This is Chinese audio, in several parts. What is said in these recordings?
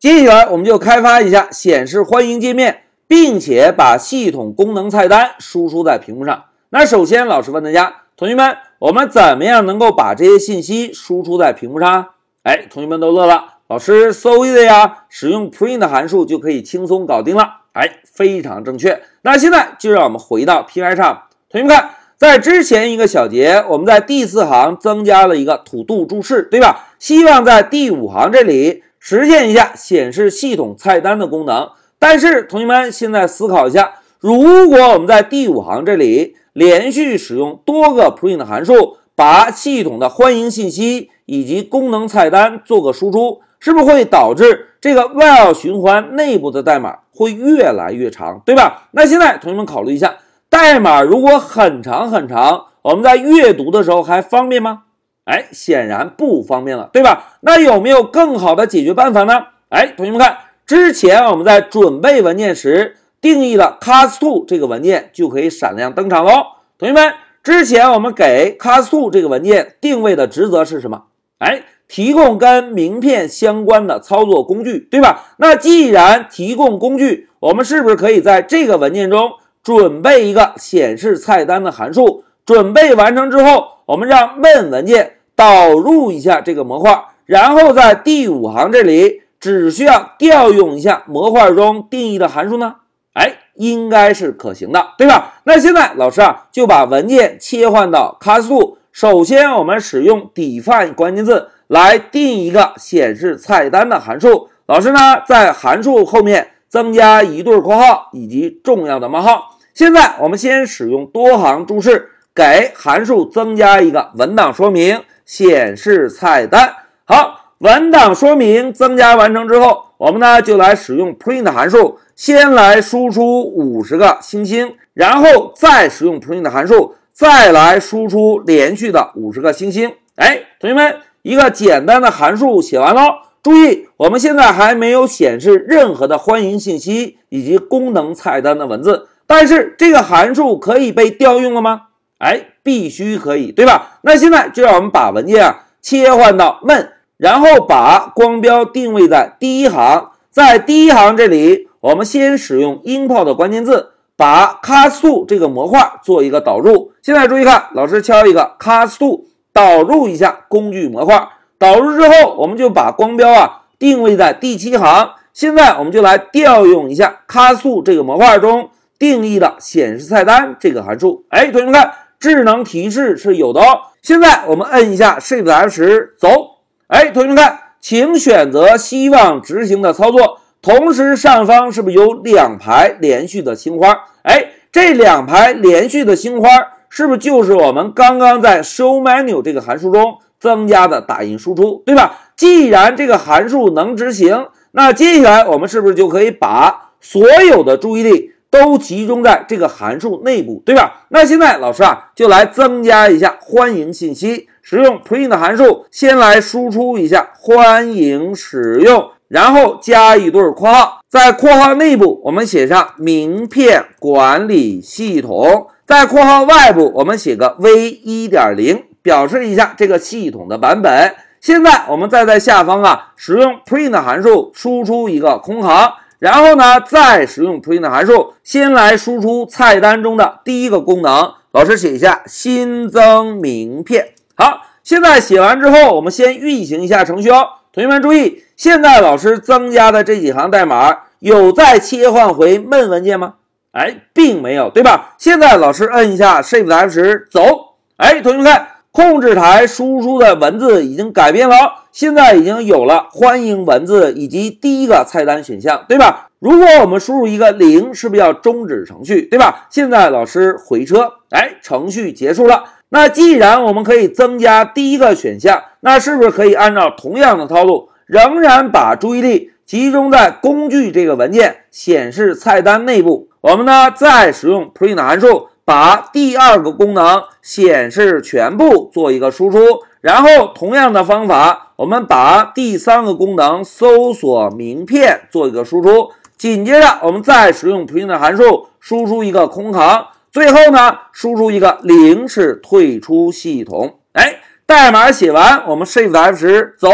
接下来我们就开发一下显示欢迎界面，并且把系统功能菜单输出在屏幕上。那首先，老师问大家，同学们，我们怎么样能够把这些信息输出在屏幕上？哎，同学们都乐了，老师 so easy 呀，使用 print 函数就可以轻松搞定了。哎，非常正确。那现在就让我们回到 PI 上，同学们看，在之前一个小节，我们在第四行增加了一个 to do 注释，对吧？希望在第五行这里。实现一下显示系统菜单的功能，但是同学们现在思考一下，如果我们在第五行这里连续使用多个 print 函数，把系统的欢迎信息以及功能菜单做个输出，是不是会导致这个 while 循环内部的代码会越来越长，对吧？那现在同学们考虑一下，代码如果很长很长，我们在阅读的时候还方便吗？哎，显然不方便了，对吧？那有没有更好的解决办法呢？哎，同学们看，之前我们在准备文件时定义了 cast2 这个文件就可以闪亮登场喽。同学们，之前我们给 cast2 这个文件定位的职责是什么？哎，提供跟名片相关的操作工具，对吧？那既然提供工具，我们是不是可以在这个文件中准备一个显示菜单的函数？准备完成之后，我们让 main 文件。导入一下这个模块，然后在第五行这里只需要调用一下模块中定义的函数呢？哎，应该是可行的，对吧？那现在老师啊就把文件切换到 cast2。首先我们使用 define 关键字来定一个显示菜单的函数。老师呢在函数后面增加一对括号以及重要的冒号。现在我们先使用多行注释给函数增加一个文档说明。显示菜单，好，文档说明增加完成之后，我们呢就来使用 print 函数，先来输出五十个星星，然后再使用 print 函数，再来输出连续的五十个星星。哎，同学们，一个简单的函数写完喽。注意，我们现在还没有显示任何的欢迎信息以及功能菜单的文字，但是这个函数可以被调用了吗？哎，必须可以，对吧？那现在就让我们把文件啊切换到 main，然后把光标定位在第一行，在第一行这里，我们先使用 import 的关键字，把 cast2 这个模块做一个导入。现在注意看，老师敲一个 cast2，导入一下工具模块。导入之后，我们就把光标啊定位在第七行。现在我们就来调用一下 cast2 这个模块中定义的显示菜单这个函数。哎，同学们看。智能提示是有的哦。现在我们摁一下 Shift F 十，走。哎，同学们看，请选择希望执行的操作。同时，上方是不是有两排连续的星花？哎，这两排连续的星花是不是就是我们刚刚在 Show Menu 这个函数中增加的打印输出，对吧？既然这个函数能执行，那接下来我们是不是就可以把所有的注意力？都集中在这个函数内部，对吧？那现在老师啊，就来增加一下欢迎信息，使用 print 函数，先来输出一下欢迎使用，然后加一对括号，在括号内部我们写上名片管理系统，在括号外部我们写个 v 一点零，表示一下这个系统的版本。现在我们再在下方啊，使用 print 函数输出一个空行。然后呢，再使用 print 函数，先来输出菜单中的第一个功能。老师写一下新增名片。好，现在写完之后，我们先运行一下程序哦。同学们注意，现在老师增加的这几行代码有再切换回 main 文件吗？哎，并没有，对吧？现在老师摁一下 Shift F 十，走。哎，同学们看。控制台输出的文字已经改变了，现在已经有了欢迎文字以及第一个菜单选项，对吧？如果我们输入一个零，是不是要终止程序，对吧？现在老师回车，哎，程序结束了。那既然我们可以增加第一个选项，那是不是可以按照同样的套路，仍然把注意力集中在工具这个文件显示菜单内部？我们呢，再使用 print 函数。把第二个功能显示全部做一个输出，然后同样的方法，我们把第三个功能搜索名片做一个输出。紧接着，我们再使用 print 函数输出一个空行，最后呢，输出一个零是退出系统。哎，代码写完，我们 Shift F 十走。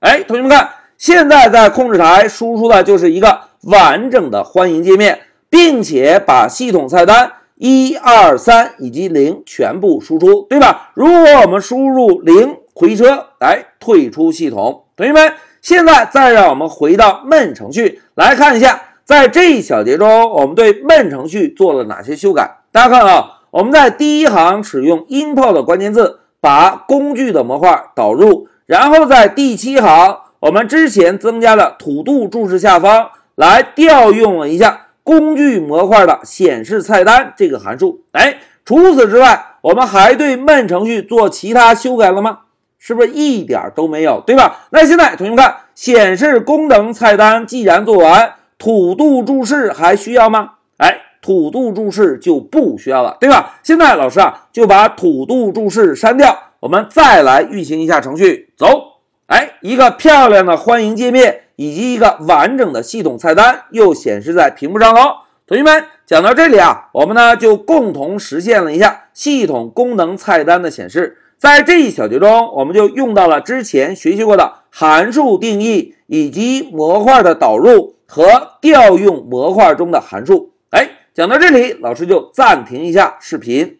哎，同学们看，现在在控制台输出的就是一个完整的欢迎界面，并且把系统菜单一二三以及零全部输出，对吧？如果我们输入零回车，来退出系统。同学们，现在再让我们回到闷程序来看一下，在这一小节中，我们对闷程序做了哪些修改？大家看啊，我们在第一行使用 import 关键字把工具的模块导入，然后在第七行。我们之前增加了土度注释下方来调用了一下工具模块的显示菜单这个函数。哎，除此之外，我们还对 main 程序做其他修改了吗？是不是一点都没有，对吧？那现在同学们看，显示功能菜单既然做完，土度注释还需要吗？哎，土度注释就不需要了，对吧？现在老师啊就把土度注释删掉，我们再来运行一下程序，走。哎，一个漂亮的欢迎界面以及一个完整的系统菜单又显示在屏幕上喽。同学们，讲到这里啊，我们呢就共同实现了一下系统功能菜单的显示。在这一小节中，我们就用到了之前学习过的函数定义以及模块的导入和调用模块中的函数。哎，讲到这里，老师就暂停一下视频。